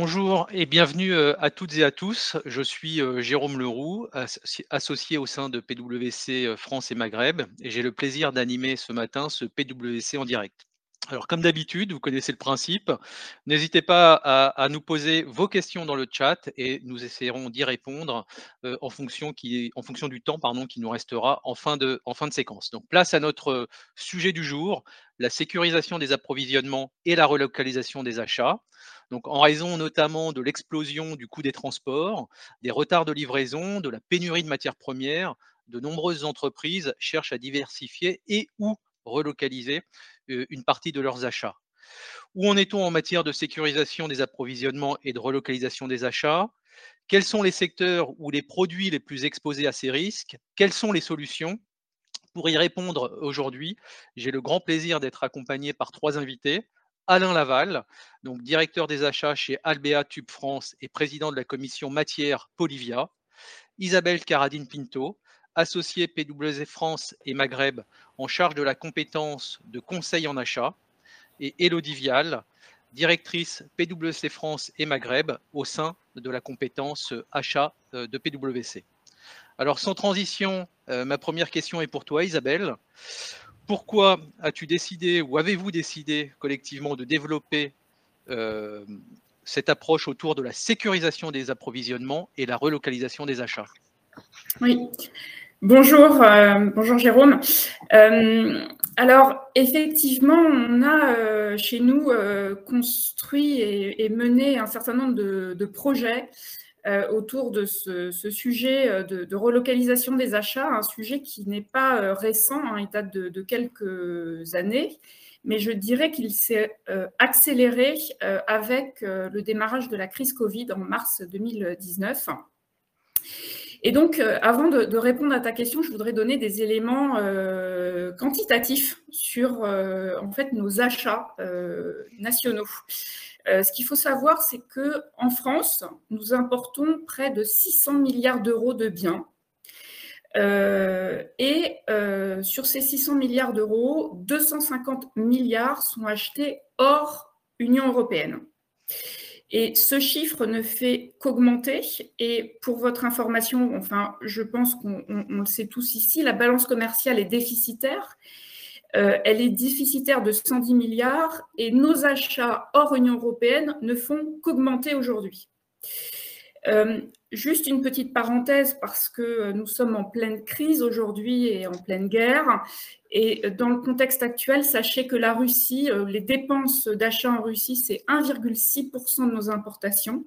Bonjour et bienvenue à toutes et à tous. Je suis Jérôme Leroux, associé au sein de PwC France et Maghreb, et j'ai le plaisir d'animer ce matin ce PwC en direct. Alors, comme d'habitude, vous connaissez le principe. N'hésitez pas à, nous poser vos questions dans le chat et nous essayerons d'y répondre en, fonction du temps qui nous restera en fin de séquence. Donc, place à notre sujet du jour, la sécurisation des approvisionnements et la relocalisation des achats. Donc, en raison notamment de l'explosion du coût des transports, des retards de livraison, de la pénurie de matières premières, de nombreuses entreprises cherchent à diversifier et ou relocaliser une partie de leurs achats. Où en est-on en matière de sécurisation des approvisionnements et de relocalisation des achats? Quels sont les secteurs ou les produits les plus exposés à ces risques? Quelles sont les solutions? Pour y répondre aujourd'hui, j'ai le grand plaisir d'être accompagné par trois invités. Alain Laval, donc directeur des achats chez Albea Tube France et président de la commission matière Polivia. Isabelle Caradine Pinto, associé PwC France et Maghreb en charge de la compétence de conseil en achat, et Elodie Vial, directrice PwC France et Maghreb au sein de la compétence achat euh, de PwC. Alors sans transition, euh, ma première question est pour toi Isabelle. Pourquoi as-tu décidé ou avez-vous décidé collectivement de développer euh, cette approche autour de la sécurisation des approvisionnements et la relocalisation des achats? Oui, Bonjour, euh, bonjour Jérôme. Euh, alors effectivement, on a chez nous construit et, mené un certain nombre de, projets autour de ce, sujet de, relocalisation des achats, un sujet qui n'est pas récent, hein, il date de, quelques années, mais je dirais qu'il s'est accéléré avec le démarrage de la crise Covid en mars 2019. Et donc, euh, avant de, répondre à ta question, je voudrais donner des éléments euh, quantitatifs sur euh, en fait nos achats nationaux. Ce qu'il faut savoir, c'est que en France, nous importons près de 600 milliards d'euros de biens. et sur ces 600 milliards d'euros, 250 milliards sont achetés hors Union européenne. Et ce chiffre ne fait qu'augmenter. Et pour votre information, enfin, je pense qu'on le sait tous ici, la balance commerciale est déficitaire. Euh, elle est déficitaire de 110 milliards et nos achats hors Union européenne ne font qu'augmenter aujourd'hui. Euh, juste une petite parenthèse parce que nous sommes en pleine crise aujourd'hui et en pleine guerre. Et dans le contexte actuel, sachez que la Russie, euh, les dépenses d'achat en Russie, c'est 1,6% de nos importations.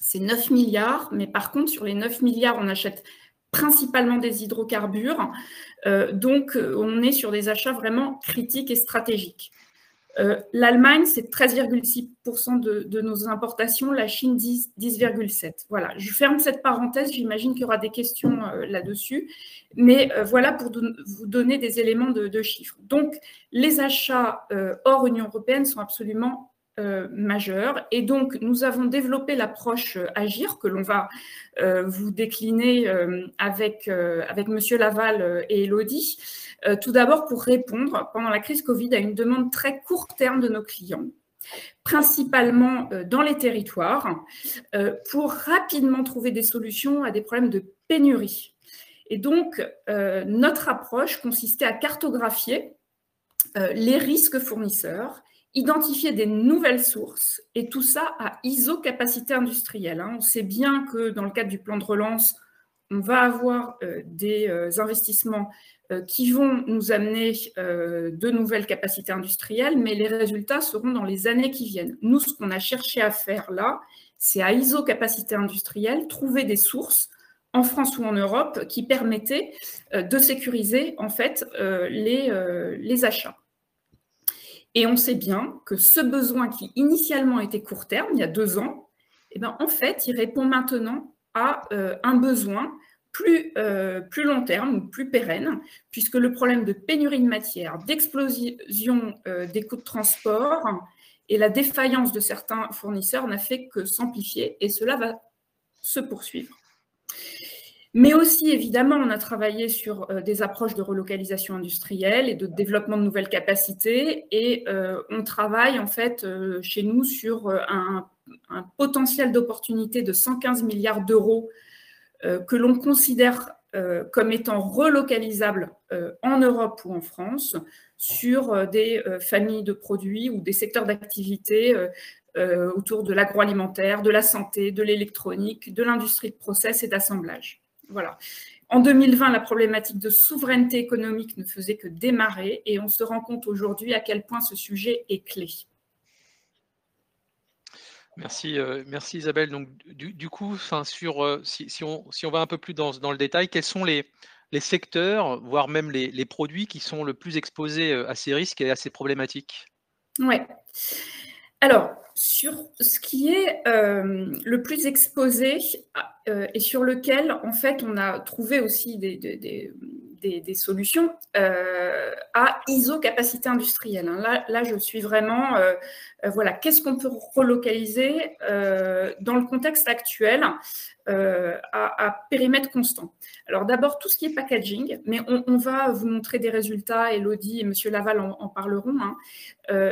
C'est 9 milliards, mais par contre, sur les 9 milliards, on achète principalement des hydrocarbures. Euh, donc, on est sur des achats vraiment critiques et stratégiques. Euh, L'Allemagne, c'est 13,6% de, nos importations, la Chine 10,7%. voilà, je ferme cette parenthèse, j'imagine qu'il y aura des questions euh, là-dessus, mais euh, voilà pour vous donner des éléments de, chiffres. Donc, les achats hors Union européenne sont absolument majeurs et donc nous avons développé l'approche Agir que l'on va vous décliner avec, avec Monsieur Laval et Elodie. Euh, tout d'abord pour répondre pendant la crise Covid à une demande très court terme de nos clients principalement euh, dans les territoires, euh, pour rapidement trouver des solutions à des problèmes de pénurie. Et donc, notre approche consistait à cartographier les risques fournisseurs, identifier des nouvelles sources, et tout ça à ISO capacité industrielle. Hein. On sait bien que dans le cadre du plan de relance, on va avoir des investissements euh, qui vont nous amener euh, de nouvelles capacités industrielles, mais les résultats seront dans les années qui viennent. Nous, ce qu'on a cherché à faire là, c'est à ISO capacité industrielle, trouver des sources en France ou en Europe qui permettaient euh, de sécuriser en fait les, les achats. Et on sait bien que ce besoin qui initialement était court terme, il y a deux ans, eh ben, en fait, il répond maintenant à un besoin plus, euh, long terme ou plus pérenne, puisque le problème de pénurie de matière, d'explosion euh, des coûts de transport et la défaillance de certains fournisseurs n'a fait que s'amplifier et cela va se poursuivre. Mais aussi, évidemment, on a travaillé sur euh, des approches de relocalisation industrielle et de développement de nouvelles capacités. Et on travaille, en fait, chez nous sur un un potentiel d'opportunité de 115 milliards d'euros que l'on considère comme étant relocalisables en Europe ou en France sur des familles de produits ou des secteurs d'activité autour de l'agroalimentaire, de la santé, de l'électronique, de l'industrie de process et d'assemblage. Voilà. En 2020, la problématique de souveraineté économique ne faisait que démarrer et on se rend compte aujourd'hui à quel point ce sujet est clé. Merci, euh, merci Isabelle. Donc, du, coup, sur, euh, si, on, si, on, va un peu plus dans, dans le détail, quels sont les, les secteurs, voire même les, les, produits qui sont le plus exposés euh, à ces risques et à ces problématiques? Oui. Alors, sur ce qui est le plus exposé et sur lequel, en fait, on a trouvé aussi des, solutions euh, à iso-capacité industrielle. Hein. Là, je suis vraiment, euh, euh, voilà, qu'est-ce qu'on peut relocaliser dans le contexte actuel à, périmètre constant Alors d'abord, tout ce qui est packaging, mais on, va vous montrer des résultats, Elodie et Monsieur Laval en, parleront, hein.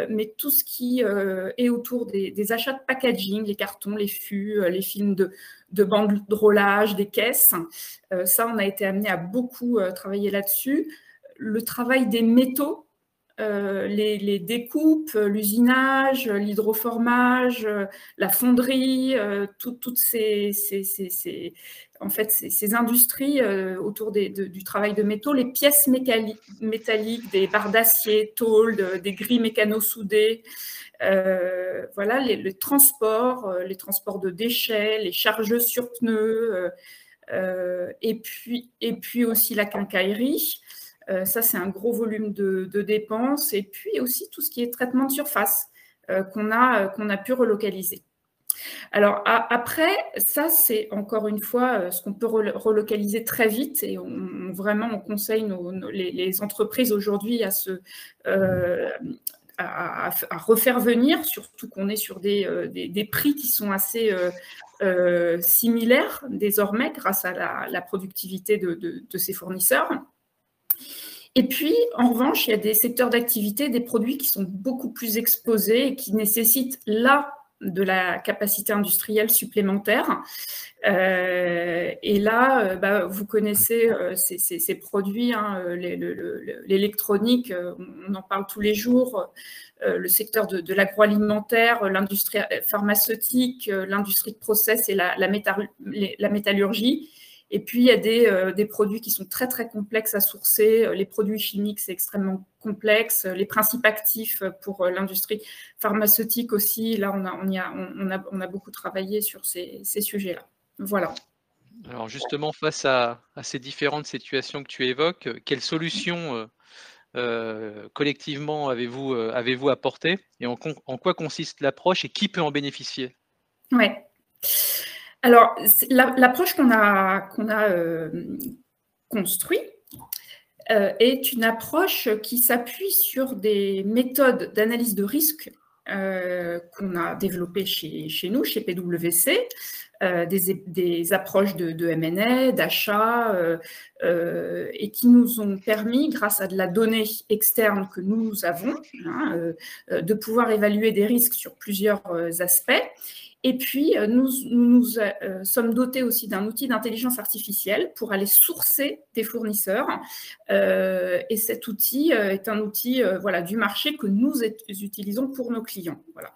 mais tout ce qui est autour des, achats de packaging, les cartons, les fûts, les films de, de bandrolage, des caisses. Euh, ça, on a été amené à beaucoup euh, travailler là-dessus. Le travail des métaux, euh, les, découpes, l'usinage, l'hydroformage, la fonderie, toutes ces, industries autour du travail de métaux, les pièces métalliques, des barres d'acier, tôle, des grilles mécano-soudées, euh, voilà, les, transports, euh, les transports de déchets, les chargeuses sur pneus, euh, et puis aussi la quincaillerie. Ça, c'est un gros volume de, dépenses. Et puis aussi tout ce qui est traitement de surface qu'on a, qu'on a pu relocaliser. Alors après, ça c'est encore une fois ce qu'on peut relocaliser très vite et vraiment on conseille les, entreprises aujourd'hui à à, refaire venir, surtout qu'on est sur des, euh, des, prix qui sont assez euh, euh, similaires désormais grâce à la, productivité de, de, ces fournisseurs. Et puis, en revanche, il y a des secteurs d'activité, des produits qui sont beaucoup plus exposés et qui nécessitent là de la capacité industrielle supplémentaire. et là, bah, vous connaissez ces, produits, hein, l'électronique, on en parle tous les jours, le secteur de, l'agroalimentaire, l'industrie pharmaceutique, l'industrie de process et la métallurgie. Et puis, il y a euh, des, produits qui sont très, très complexes à sourcer. Les produits chimiques, c'est extrêmement complexe. Les principes actifs pour euh, l'industrie pharmaceutique aussi, là, on a, on, y a, on, a, on a, beaucoup travaillé sur ces, sujets-là. Voilà. Alors, justement, face à, ces différentes situations que tu évoques, quelles solutions euh, collectivement avez-vous avez apporté et en, en quoi consiste l'approche et qui peut en bénéficier? Oui. Alors, l'approche qu'on a, euh, construite euh, est une approche qui s'appuie sur des méthodes d'analyse de risque euh, qu'on a développées chez, nous, chez PwC, des, approches de, de d'achat, et qui nous ont permis, grâce à de la donnée externe que nous avons, hein, de pouvoir évaluer des risques sur plusieurs aspects et puis, euh, nous nous, euh, sommes dotés aussi d'un outil d'intelligence artificielle pour aller sourcer des fournisseurs. Euh, et cet outil est un outil voilà, du marché que nous utilisons pour nos clients. Voilà.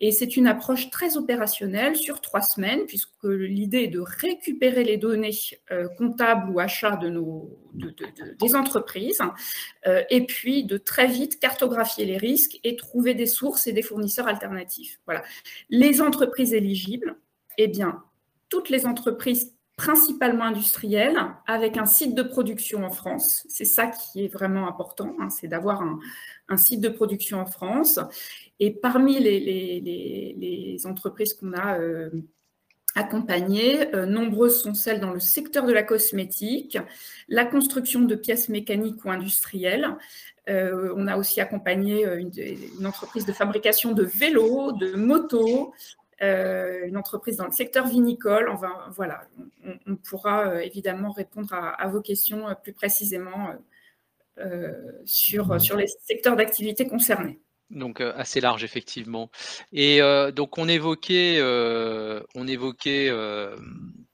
Et c'est une approche très opérationnelle sur trois semaines, puisque l'idée est de récupérer les données comptables ou achats de nos, des entreprises, et puis de très vite cartographier les risques et trouver des sources et des fournisseurs alternatifs. Voilà. Les entreprises éligibles Eh bien, toutes les entreprises principalement industrielles avec un site de production en France. C'est ça qui est vraiment important, hein, c'est d'avoir un, site de production en France. Et parmi les, entreprises qu'on a euh, accompagnées, euh, nombreuses sont celles dans le secteur de la cosmétique, la construction de pièces mécaniques ou industrielles. Euh, on a aussi accompagné une, une, entreprise de fabrication de vélos, de motos, euh, une entreprise dans le secteur vinicole. voilà, on, pourra euh, évidemment répondre à, vos questions euh, plus précisément sur les secteurs d'activité concernés. Donc assez large effectivement. Et donc on évoquait, on évoquait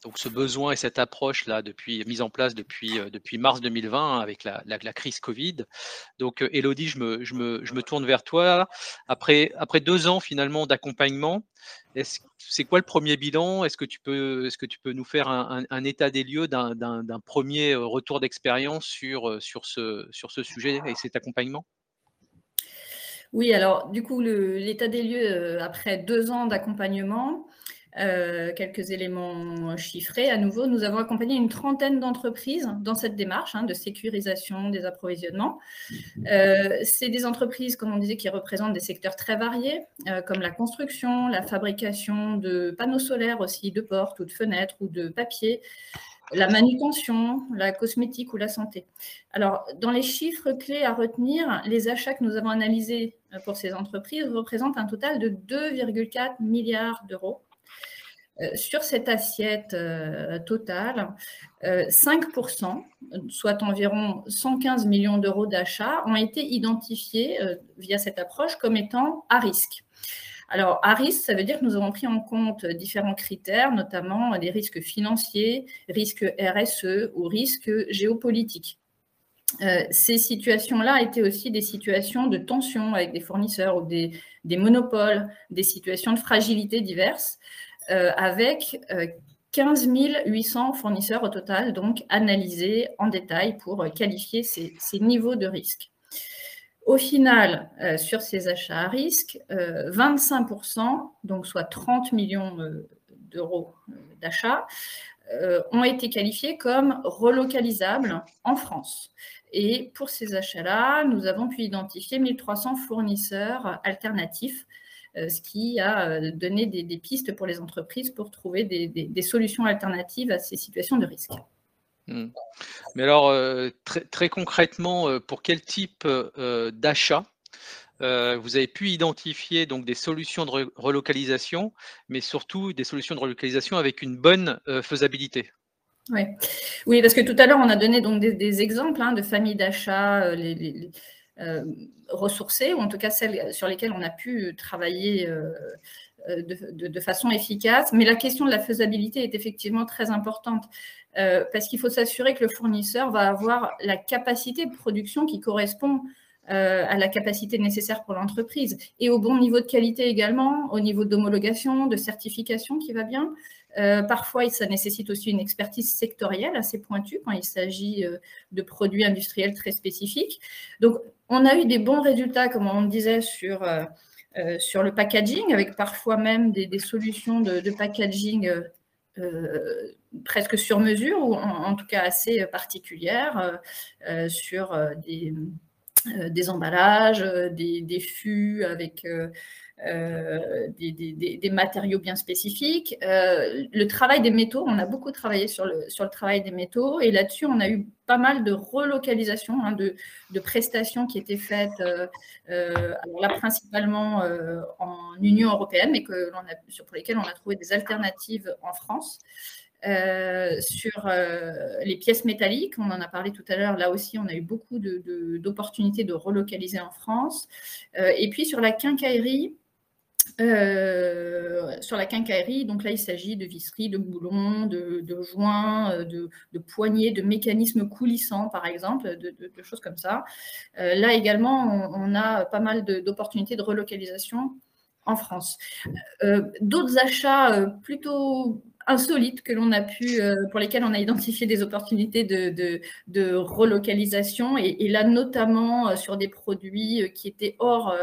donc ce besoin et cette approche là depuis mise en place depuis depuis mars 2020 avec la, crise Covid. Donc Elodie, je me, je me, je me tourne vers toi. Après après deux ans finalement d'accompagnement, c'est quoi le premier bilan? Est-ce que tu peux est-ce que tu peux nous faire un, un, état des lieux d'un premier retour d'expérience sur sur ce sur ce sujet et cet accompagnement? Oui, alors du coup, l'état des lieux euh, après deux ans d'accompagnement, euh, quelques éléments chiffrés. À nouveau, nous avons accompagné une trentaine d'entreprises dans cette démarche hein, de sécurisation des approvisionnements. Euh, c'est des entreprises, comme on disait, qui représentent des secteurs très variés, comme la construction, la fabrication de panneaux solaires aussi, de portes ou de fenêtres ou de papier, la manutention, la cosmétique ou la santé. Alors, dans les chiffres clés à retenir, les achats que nous avons analysés euh, pour ces entreprises représentent un total de 2,4 milliards d'euros. Euh, sur cette assiette euh, totale, 5%, soit environ 115 millions d'euros d'achats, ont été identifiés via cette approche comme étant à risque. Alors, à risque, ça veut dire que nous avons pris en compte différents critères, notamment des risques financiers, risques RSE ou risques géopolitiques. Euh, ces situations-là étaient aussi des situations de tension avec des fournisseurs ou des, monopoles, des situations de fragilité diverses, euh, avec 15 euh, 800 fournisseurs au total, donc analysés en détail pour qualifier ces niveaux de risque. Au final, euh, sur ces achats à risque, 25%, euh, donc soit 30 millions euh, d'euros d'achats, ont été qualifiés comme relocalisables en France. Et pour ces achats-là, nous avons pu identifier 1300 fournisseurs alternatifs, ce qui a donné des, pistes pour les entreprises pour trouver des solutions alternatives à ces situations de risque. Mmh. Mais alors, euh, très, concrètement, euh, pour quel type euh, d'achat vous avez pu identifier donc des solutions de relocalisation, mais surtout des solutions de relocalisation avec une bonne faisabilité? Oui, parce que tout à l'heure, on a donné donc des, exemples hein, de familles d'achat ressourcées, ou en tout cas celles sur lesquelles on a pu travailler de, façon efficace. Mais la question de la faisabilité est effectivement très importante. Euh, parce qu'il faut s'assurer que le fournisseur va avoir la capacité de production qui correspond euh, à la capacité nécessaire pour l'entreprise et au bon niveau de qualité également, au niveau d'homologation, de certification qui va bien. Euh, parfois, ça nécessite aussi une expertise sectorielle assez pointue quand il s'agit de produits industriels très spécifiques. Donc, on a eu des bons résultats, comme on disait, sur, sur le packaging, avec parfois même des, solutions de, packaging presque sur mesure ou en, tout cas assez particulière euh, euh, sur des, emballages, des, fûts avec euh, des, matériaux bien spécifiques. Euh, le travail des métaux, on a beaucoup travaillé sur le, sur le travail des métaux et là-dessus, on a eu pas mal de relocalisation, hein, de, prestations qui étaient faites, euh, alors là principalement en Union européenne, mais que sur, pour lesquelles on a trouvé des alternatives en France. sur les pièces métalliques, on en a parlé tout à l'heure, là aussi on a eu beaucoup d'opportunités de, de, relocaliser en France. et puis sur la quincaillerie, euh, sur la quincaillerie, donc là, il s'agit de visseries, de boulons, de, joints, euh, de, poignées, de mécanismes coulissants, par exemple, de, choses comme ça. Euh, là également, on, a pas mal d'opportunités de, relocalisation en France. D'autres achats plutôt insolites que l'on a pu, pour lesquels on a identifié des opportunités de, relocalisation, et, là notamment sur des produits qui étaient hors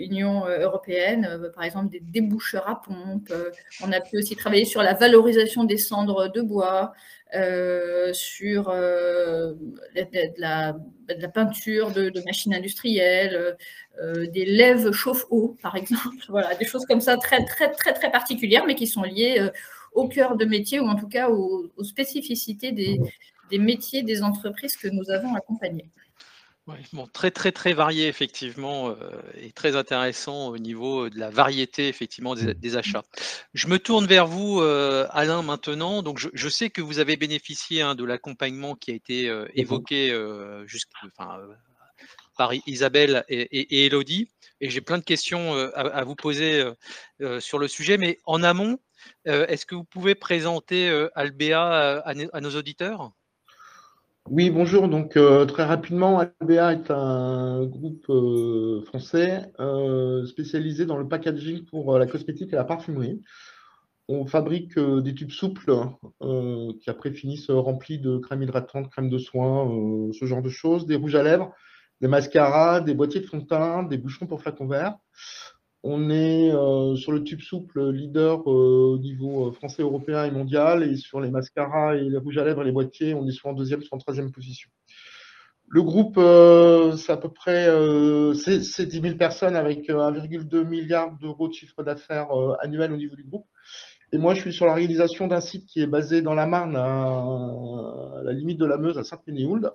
Union euh, européenne, euh, par exemple des déboucheurs à pompe. on a pu aussi travailler sur la valorisation des cendres de bois, sur de, la, peinture de, machines industrielles, des lèves chauffe-eau, par exemple. Voilà, des choses comme ça très, très, très, très particulières, mais qui sont liées au cœur de métier ou en tout cas aux, spécificités des, des métiers des entreprises que nous avons accompagnées bon, très très très varié effectivement euh, et très intéressant au niveau de la variété effectivement des, achats. Je me tourne vers vous euh, Alain maintenant. Donc je, sais que vous avez bénéficié hein, de l'accompagnement qui a été euh, évoqué par Isabelle et, et, Elodie. et j'ai plein de questions à, vous poser sur le sujet. Mais en amont, est-ce que vous pouvez présenter Albea à, nos auditeurs? Oui, bonjour. Donc, très rapidement, Albea est un groupe français spécialisé dans le packaging pour la cosmétique et la parfumerie. On fabrique des tubes souples qui après finissent remplis de crème hydratante, crème de soin, ce genre de choses, des rouges à lèvres, des mascaras, des boîtiers de fond de teint, des bouchons pour flacons verts. On est euh, sur le tube souple leader euh, au niveau euh, français, européen et mondial. Et sur les mascaras et les rouges à lèvres et les boîtiers, on est soit en deuxième, soit en troisième position. Le groupe, c'est à peu près c'est 10 000 personnes avec 1,2 milliard d'euros de chiffre d'affaires annuel au niveau du groupe. Et moi, je suis sur la réalisation d'un site qui est basé dans la Marne, à, la limite de la Meuse, à Saint-Ménéhould.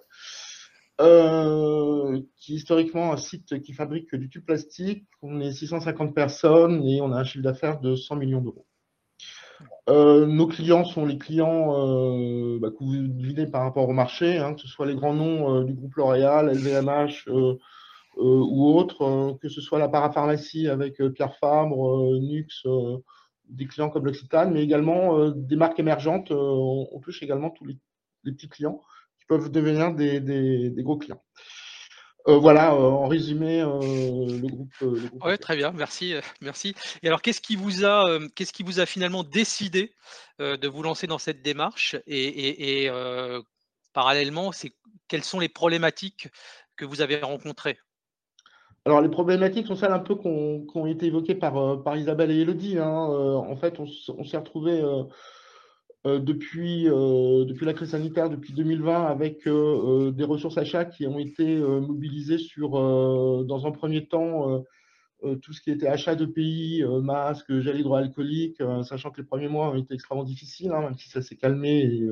Euh, qui est historiquement un site qui fabrique du tube plastique. On est 650 personnes et on a un chiffre d'affaires de 100 millions d'euros. Euh, nos clients sont les clients euh, bah, que vous devinez par rapport au marché, hein, que ce soit les grands noms du groupe L'Oréal, LVMH ou autres, que ce soit la parapharmacie avec Pierre Fabre, Nux, des clients comme l'Occitane, mais également des marques émergentes. On, touche également tous les petits clients peuvent devenir des, gros clients. Euh, voilà, euh, en résumé, euh, le groupe. oui, très bien, merci, merci. Et alors, qu'est-ce qui vous a, qu'est-ce qui vous a finalement décidé de vous lancer dans cette démarche Et, parallèlement, c'est quelles sont les problématiques que vous avez rencontrées? Alors, les problématiques sont celles un peu qui ont, été évoquées par, par Isabelle et Elodie. Hein. en fait, on, on s'est retrouvé depuis, euh, depuis la crise sanitaire, depuis 2020, avec euh, des ressources achats qui ont été mobilisées sur, dans un premier temps, tout ce qui était achat de pays, masques, gel hydroalcoolique, sachant que les premiers mois ont été extrêmement difficiles, hein, même si ça s'est calmé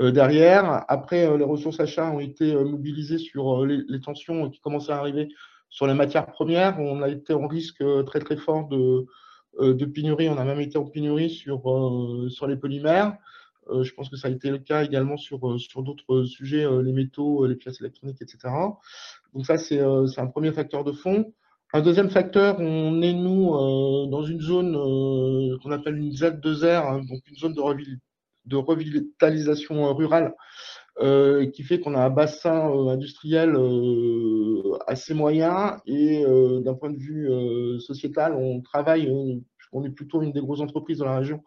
derrière. Après, les ressources achats ont été mobilisées sur les, tensions qui commençaient à arriver sur les matières premières. On a été en risque très très fort de, euh, de pénurie. On a même été en pénurie sur, euh, sur les polymères. Euh, je pense que ça a été le cas également sur, sur d'autres sujets, les métaux, les pièces électroniques, etc. Donc ça, c'est un premier facteur de fond. Un deuxième facteur, on est, nous, dans une zone qu'on appelle une Z2R, hein, donc une zone de, de revitalisation rurale, qui fait qu'on a un bassin industriel assez moyen et d'un point de vue sociétal, on travaille, on est plutôt une des grosses entreprises de la région,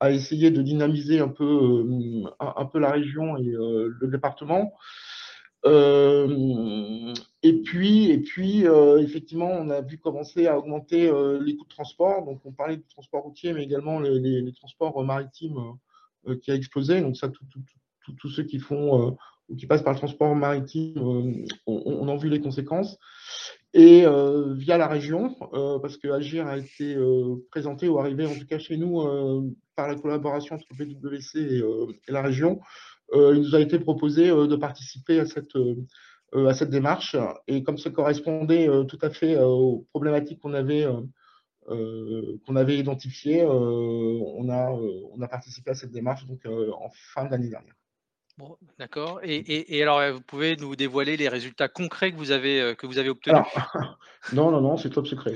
à essayer de dynamiser un peu, un, peu la région et le département. et puis, et puis effectivement, on a vu commencer à augmenter les coûts de transport. Donc, on parlait du transport routier, mais également les, transports maritimes qui a explosé. Donc, ça, tous ceux qui font ou qui passent par le transport maritime, on, a vu les conséquences. Et euh, via la région, euh, parce que Agir a été euh, présenté ou arrivé en tout cas chez nous par la collaboration entre PwC et, et la région, il nous a été proposé de participer à cette, à cette démarche. Et comme ça correspondait tout à fait aux problématiques qu'on avait, qu'on avait identifiées, on, a, on a participé à cette démarche donc, en fin d'année dernière d'accord. Et, alors, vous pouvez nous dévoiler les résultats concrets que vous avez, euh, que vous avez obtenus? Non, non, non, c'est top secret.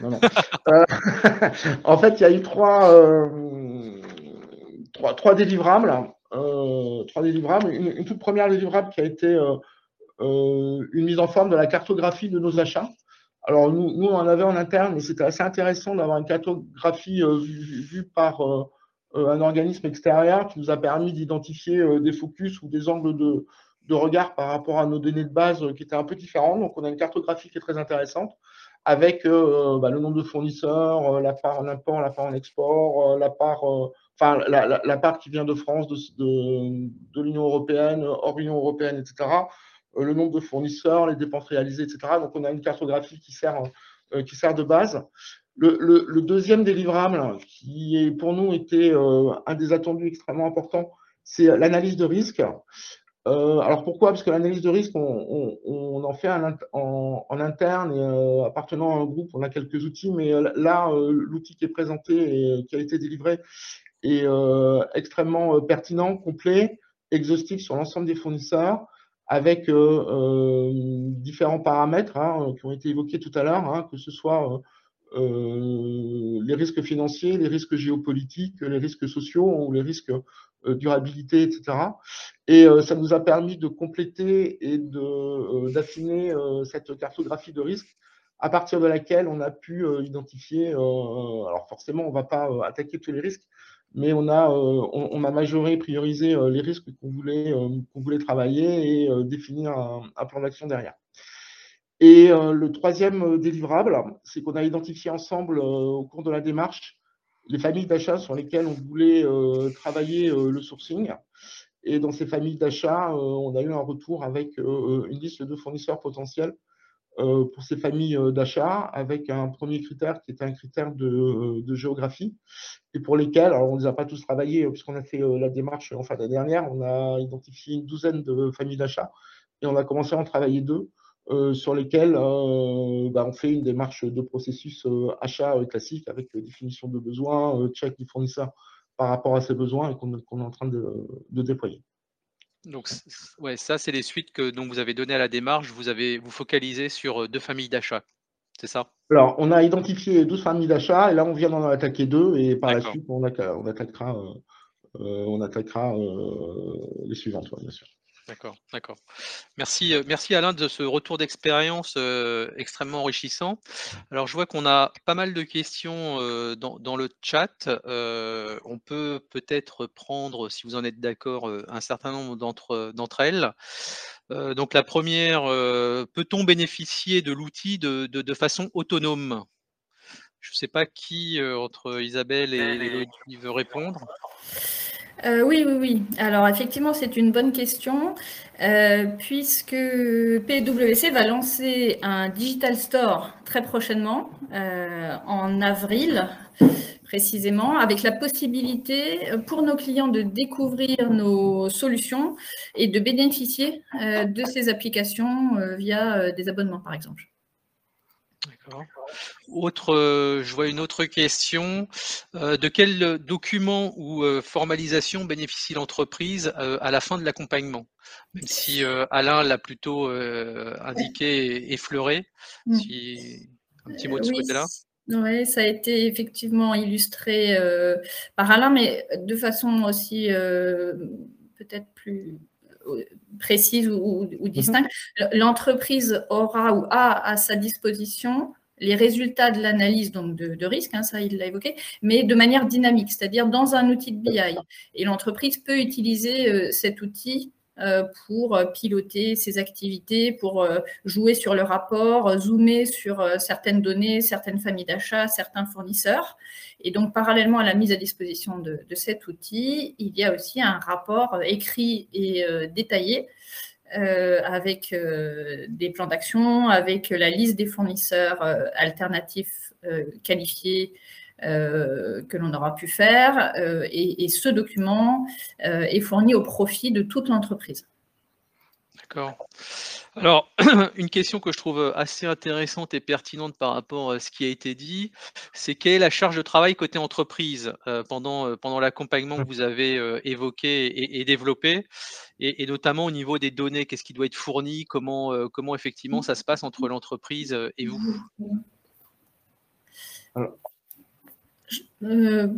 Euh, en fait, il y a eu trois, euh, trois, délivrables. trois délivrables. Une, toute première délivrable qui a été une mise en forme de la cartographie de nos achats. Alors, nous, nous on en avait en interne, mais c'était assez intéressant d'avoir une cartographie vue par euh, un organisme extérieur qui nous a permis d'identifier euh, des focus ou des angles de, regard par rapport à nos données de base euh, qui étaient un peu différentes. Donc, on a une cartographie qui est très intéressante avec bah, le nombre de fournisseurs, la part en import, la part en export, la part, enfin, la, part qui vient de France, de, de, l'Union européenne, hors Union européenne, etc. le nombre de fournisseurs, les dépenses réalisées, etc. Donc, on a une cartographie qui sert, qui sert de base. Le, deuxième délivrable, qui est, pour nous était euh, un des attendus extrêmement importants, c'est l'analyse de risque. Euh, alors pourquoi? Parce que l'analyse de risque, on, en fait en, interne et euh, appartenant à un groupe, on a quelques outils, mais là, l'outil qui est présenté et qui a été délivré est extrêmement pertinent, complet, exhaustif sur l'ensemble des fournisseurs, avec différents paramètres hein, qui ont été évoqués tout à l'heure, hein, que ce soit les risques financiers, les risques géopolitiques, les risques sociaux ou les risques durabilité, etc. Et ça nous a permis de compléter et d'affiner cette cartographie de risques à partir de laquelle on a pu identifier, alors forcément on ne va pas attaquer tous les risques, mais on a, euh, on, a majoré, priorisé euh, les risques qu'on voulait, euh, qu'on voulait travailler et définir un, plan d'action derrière. Et le troisième délivrable, c'est qu'on a identifié ensemble au cours de la démarche les familles d'achat sur lesquelles on voulait travailler le sourcing. Et dans ces familles d'achat, on a eu un retour avec une liste de fournisseurs potentiels pour ces familles d'achat, avec un premier critère qui était un critère de, géographie et pour lesquels, alors on ne les a pas tous travaillés, euh, puisqu'on a fait euh, la démarche en fin d'année dernière, on a identifié une douzaine de familles d'achat et on a commencé à en travailler deux, euh, sur lesquels bah, on fait une démarche de processus achat classique avec définition de besoins, check du fournisseur par rapport à ses besoins et qu'on est en train de, déployer. Donc, ouais, ça, c'est les suites que donc, vous avez données à la démarche. Vous avez vous focalisez sur deux familles d'achat c'est ça? Alors, on a identifié 12 familles d'achat et là, on vient d'en attaquer deux et par la suite, on, attaquera, euh, euh, on attaquera euh, les suivantes, bien sûr. D'accord, d'accord. Merci, merci Alain de ce retour d'expérience extrêmement enrichissant. Alors, je vois qu'on a pas mal de questions dans, le chat. on peut peut-être prendre, si vous en êtes d'accord, un certain nombre d'entre elles. Euh, donc la première, euh, peut-on bénéficier de l'outil de, façon autonome? Je ne sais pas qui euh, entre Isabelle et Elodie veut répondre. Oui, oui, oui. Alors effectivement, c'est une bonne question, puisque PwC va lancer un digital store très prochainement, en avril précisément, avec la possibilité euh, pour nos clients de découvrir nos solutions et de bénéficier euh, de ces applications euh, via des abonnements, par exemple. D'accord. Autre, je vois une autre question. de quel document ou formalisation bénéficie l'entreprise à la fin de l'accompagnement? Même si Alain l'a plutôt indiqué et effleuré. Mm. Si, un petit mot de ce côté-là. Oui, ça a été effectivement illustré euh, par Alain, mais de façon aussi euh, peut-être plus euh, précise ou, mhm. distincte. L'entreprise aura ou a à sa disposition les résultats de l'analyse donc de, risque, hein, ça il l'a évoqué, mais de manière dynamique, c'est-à-dire dans un outil de BI. Et l'entreprise peut utiliser cet outil euh, pour euh, piloter ses activités, pour euh, jouer sur le rapport, zoomer sur certaines données, certaines familles d'achat, certains fournisseurs. Et donc, parallèlement à la mise à disposition de, cet outil, il y a aussi un rapport écrit et détaillé avec des plans d'action, avec la liste des fournisseurs alternatifs qualifiés euh, que l'on aura pu faire. Euh, et, ce document euh, est fourni au profit de toute l'entreprise. D'accord. Alors, une question que je trouve assez intéressante et pertinente par rapport à ce qui a été dit, c'est quelle est la charge de travail côté entreprise pendant, pendant l'accompagnement que vous avez évoqué et, développé, et, notamment au niveau des données, qu'est-ce qui doit être fourni, comment, comment effectivement ça se passe entre l'entreprise et vous? Euh,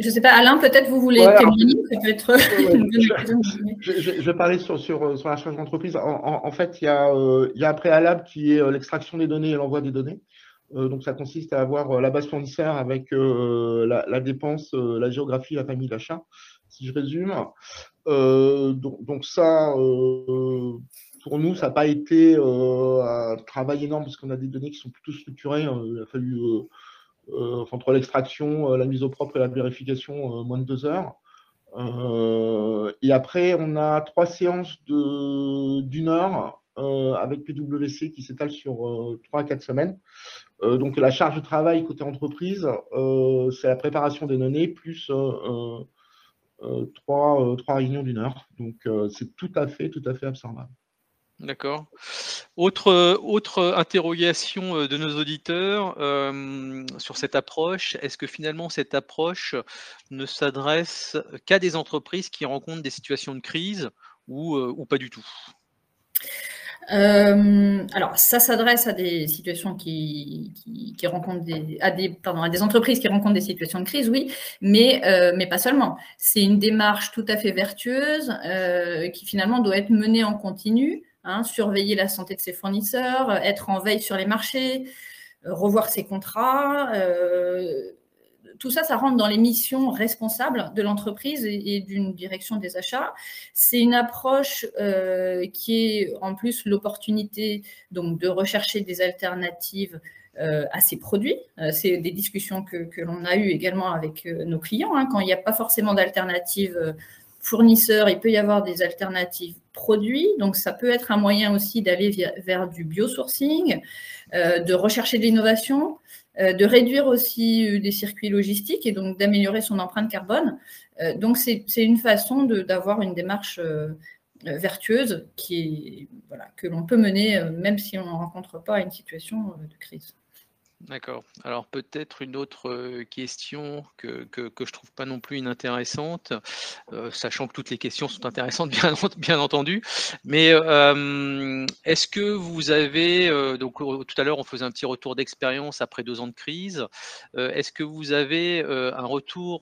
je ne sais pas, Alain, peut-être vous voulez témoigner je, vais parler sur, sur, sur la charge d'entreprise. En, fait, il y, a, euh, il y, a, un préalable qui est euh, l'extraction des données et l'envoi des données. donc, ça consiste à avoir la base fournisseur avec la, dépense, la géographie, la famille d'achat, si je résume. Donc, donc, ça, pour nous, ça n'a pas été un travail énorme parce qu'on a des données qui sont plutôt structurées. il a fallu euh, entre l'extraction, euh, la mise au propre et la vérification, euh, moins de deux heures. et après, on a trois séances d'une heure avec PwC qui s'étalent sur trois à quatre semaines. donc la charge de travail côté entreprise, c'est la préparation des données plus trois réunions d'une heure. Donc c'est tout à fait, tout à fait absorbable. D'accord. Autre, autre interrogation euh, de nos auditeurs euh, sur cette approche, est-ce que finalement cette approche ne s'adresse qu'à des entreprises qui rencontrent des situations de crise ou, euh, ou pas du tout? Alors, ça s'adresse à des situations qui, qui, rencontrent des, à des, pardon, à des entreprises qui rencontrent des situations de crise, oui, mais, mais pas seulement. C'est une démarche tout à fait vertueuse qui finalement doit être menée en continu, hein, surveiller la santé de ses fournisseurs, être en veille sur les marchés, revoir ses contrats tout ça, ça rentre dans les missions responsables de l'entreprise et, d'une direction des achats. C'est une approche euh, qui est en plus l'opportunité donc de rechercher des alternatives euh, à ces produits. Euh, c'est des discussions que, l'on a eues également avec nos clients. Hein. Quand il n'y a pas forcément d'alternatives fournisseurs, il peut y avoir des alternatives produits. Donc, ça peut être un moyen aussi d'aller vers du biosourcing, de rechercher de l'innovation. Euh, de réduire aussi euh, des circuits logistiques et donc d'améliorer son empreinte carbone. Euh, donc c'est une façon d'avoir une démarche vertueuse que l'on peut mener même si on ne rencontre pas une situation de crise. D'accord. Alors peut-être une autre question que, que, que, je trouve pas non plus inintéressante, sachant que toutes les questions sont intéressantes bien, bien entendu. Mais est-ce que vous avez, donc tout à l'heure on faisait un petit retour d'expérience après deux ans de crise, est-ce que vous avez un retour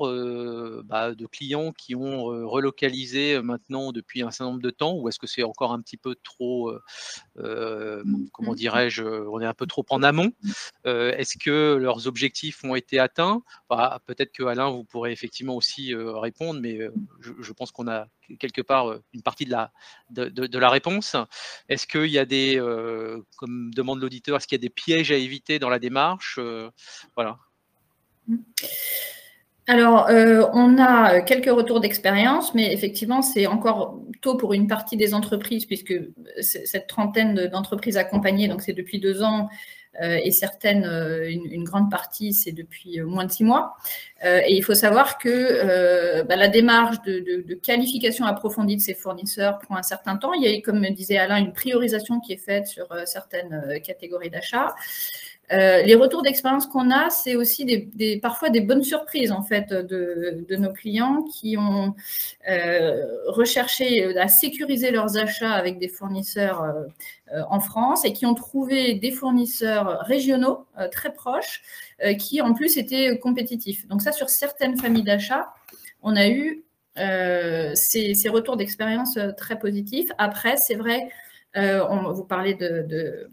bah, de clients qui ont relocalisé maintenant depuis un certain nombre de temps, ou est-ce que c'est encore un petit peu trop, comment mmh. dirais-je, on est un peu trop en amont? Euh, est-ce que leurs objectifs ont été atteints? Bah, Peut-être que Alain, vous pourrez effectivement aussi euh, répondre, mais euh, je, pense qu'on a quelque part une partie de la, réponse. Est-ce qu'il y a des, comme demande l'auditeur, est-ce qu'il y a des pièges à éviter dans la démarche? Voilà. Alors, on a quelques retours d'expérience, mais effectivement, c'est encore tôt pour une partie des entreprises, puisque cette trentaine d'entreprises accompagnées, donc c'est depuis deux ans, euh, et certaines, euh, une, grande partie, c'est depuis euh, moins de six mois. et il faut savoir que bah, la démarche de, qualification approfondie de ces fournisseurs prend un certain temps. Il y a, comme disait Alain, une priorisation qui est faite sur certaines catégories d'achats. Euh, les retours d'expérience qu'on a, c'est aussi parfois des bonnes surprises en fait de, nos clients qui ont euh, recherché à sécuriser leurs achats avec des fournisseurs euh, en France et qui ont trouvé des fournisseurs régionaux très proches qui en plus étaient compétitifs. Donc ça, sur certaines familles d'achats, on a eu ces, retours d'expérience très positifs. Après, c'est vrai, on, vous parlez de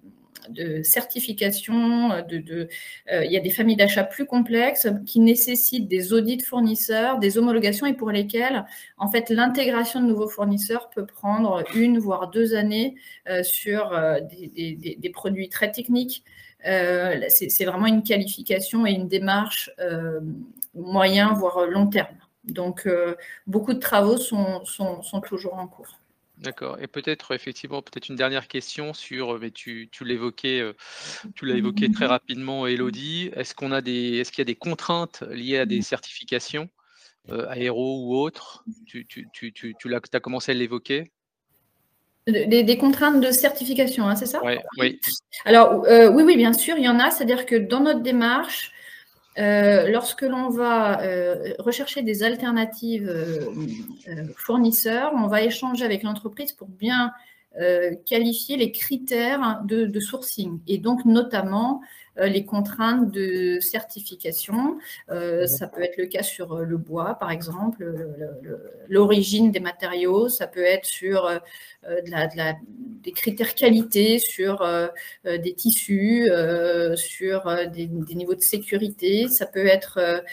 certification, de, euh, il y a des familles d'achat plus complexes qui nécessitent des audits fournisseurs, des homologations et pour lesquelles, en fait, l'intégration de nouveaux fournisseurs peut prendre une voire deux années euh, sur euh, des, produits très techniques. c'est vraiment une qualification et une démarche moyen voire long terme. Donc, beaucoup de travaux sont toujours en cours. D'accord. Et peut-être effectivement, peut-être une dernière question sur, mais tu, l'évoquais, tu l'as évoqué très rapidement, Elodie. Est-ce qu'on a des, est-ce qu'il y a des contraintes liées à des certifications, aéro ou autres? Tu, tu, tu, tu, as commencé à l'évoquer? Des, contraintes de certification, hein, c'est ça? Oui. Alors, oui, oui, bien sûr, il y en a. C'est-à-dire que dans notre démarche, euh, lorsque l'on va euh, rechercher des alternatives euh, fournisseurs, on va échanger avec l'entreprise pour bien qualifier les critères de, sourcing. Et donc notamment les contraintes de certification. ça peut être le cas sur le bois, par exemple, l'origine des matériaux, ça peut être sur des critères qualité sur euh, euh, des tissus, euh, sur des, niveaux de sécurité. Ça peut être,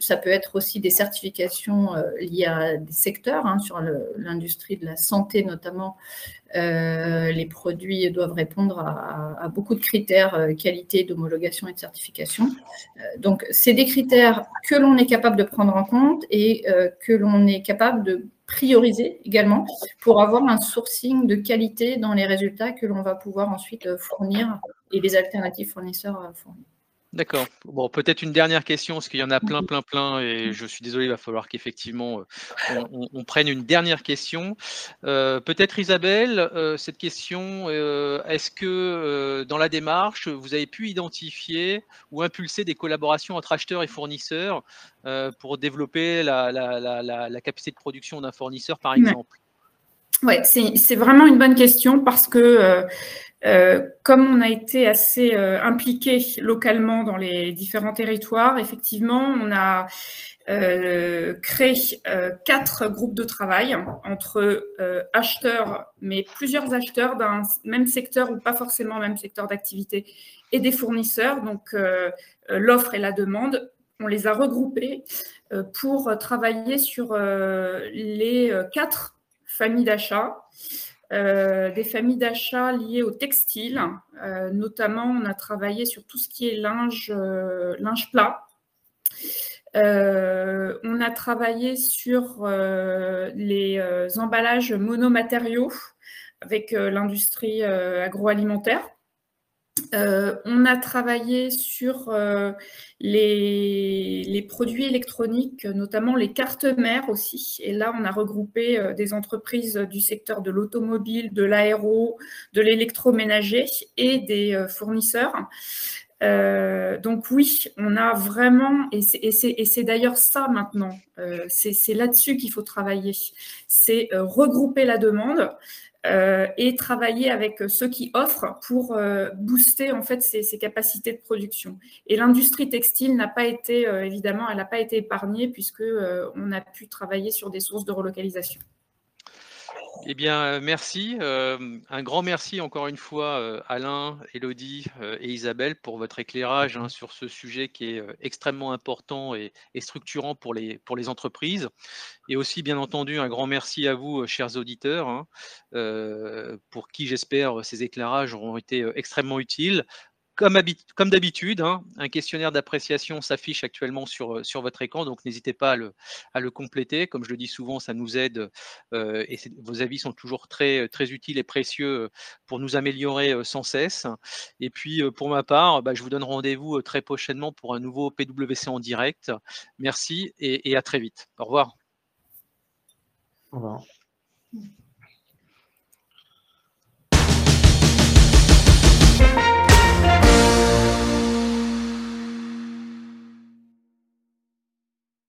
ça peut être aussi des certifications liées à des secteurs, hein, sur l'industrie de la santé notamment. Les produits doivent répondre à, beaucoup de critères qualité, d'homologation et de certification. donc, c'est des critères que l'on est capable de prendre en compte et que l'on est capable de prioriser également pour avoir un sourcing de qualité dans les résultats que l'on va pouvoir ensuite euh, fournir et les alternatives fournisseurs fournir. D'accord. Bon, peut-être une dernière question, parce qu'il y en a plein, plein, plein, et je suis désolé, il va falloir qu'effectivement euh, on, prenne une dernière question. Euh, peut-être Isabelle, euh, cette question, est-ce que dans la démarche, vous avez pu identifier ou impulser des collaborations entre acheteurs et fournisseurs pour développer la, capacité de production d'un fournisseur, par exemple? Ouais, c'est vraiment une bonne question parce que euh, comme on a été assez euh, impliqué localement dans les différents territoires, effectivement, on a euh, créé quatre groupes de travail entre acheteurs, mais plusieurs acheteurs d'un même secteur ou pas forcément même secteur d'activité, et des fournisseurs, donc l'offre et la demande. On les a regroupés pour travailler sur les quatre familles d'achat euh, des familles d'achat liées au textile. Euh, notamment, on a travaillé sur tout ce qui est linge, euh, linge plat. on a travaillé sur les emballages monomatériaux avec l'industrie agroalimentaire. Euh, on a travaillé sur euh, les, produits électroniques, notamment les cartes mères aussi. Et là, on a regroupé euh, des entreprises du secteur de l'automobile, de l'aéro, de l'électroménager et des fournisseurs. donc oui, on a vraiment, et c'est d'ailleurs ça maintenant, c'est là-dessus qu'il faut travailler, c'est regrouper la demande, euh, et travailler avec ceux qui offrent pour euh, booster en fait ces, capacités de production. Et l'industrie textile n'a pas été euh, évidemment, elle n'a pas été épargnée puisque on a pu travailler sur des sources de relocalisation. Eh bien, euh, merci. Euh, un grand merci encore une fois, euh, Alain, Elodie et Isabelle, pour votre éclairage hein, sur ce sujet qui est extrêmement important et, structurant pour les, pour les entreprises. Et aussi, bien entendu, un grand merci à vous, chers auditeurs, hein, pour qui j'espère ces éclairages auront été extrêmement utiles. Comme, d'habitude, hein, un questionnaire d'appréciation s'affiche actuellement sur, euh, sur votre écran, donc n'hésitez pas à le, compléter. Comme je le dis souvent, ça nous aide euh, et vos avis sont toujours très, euh, très utiles et précieux pour nous améliorer sans cesse. Et puis, pour ma part, bah, je vous donne rendez-vous très prochainement pour un nouveau PWC en direct. Merci et, à très vite. Au revoir. Au revoir.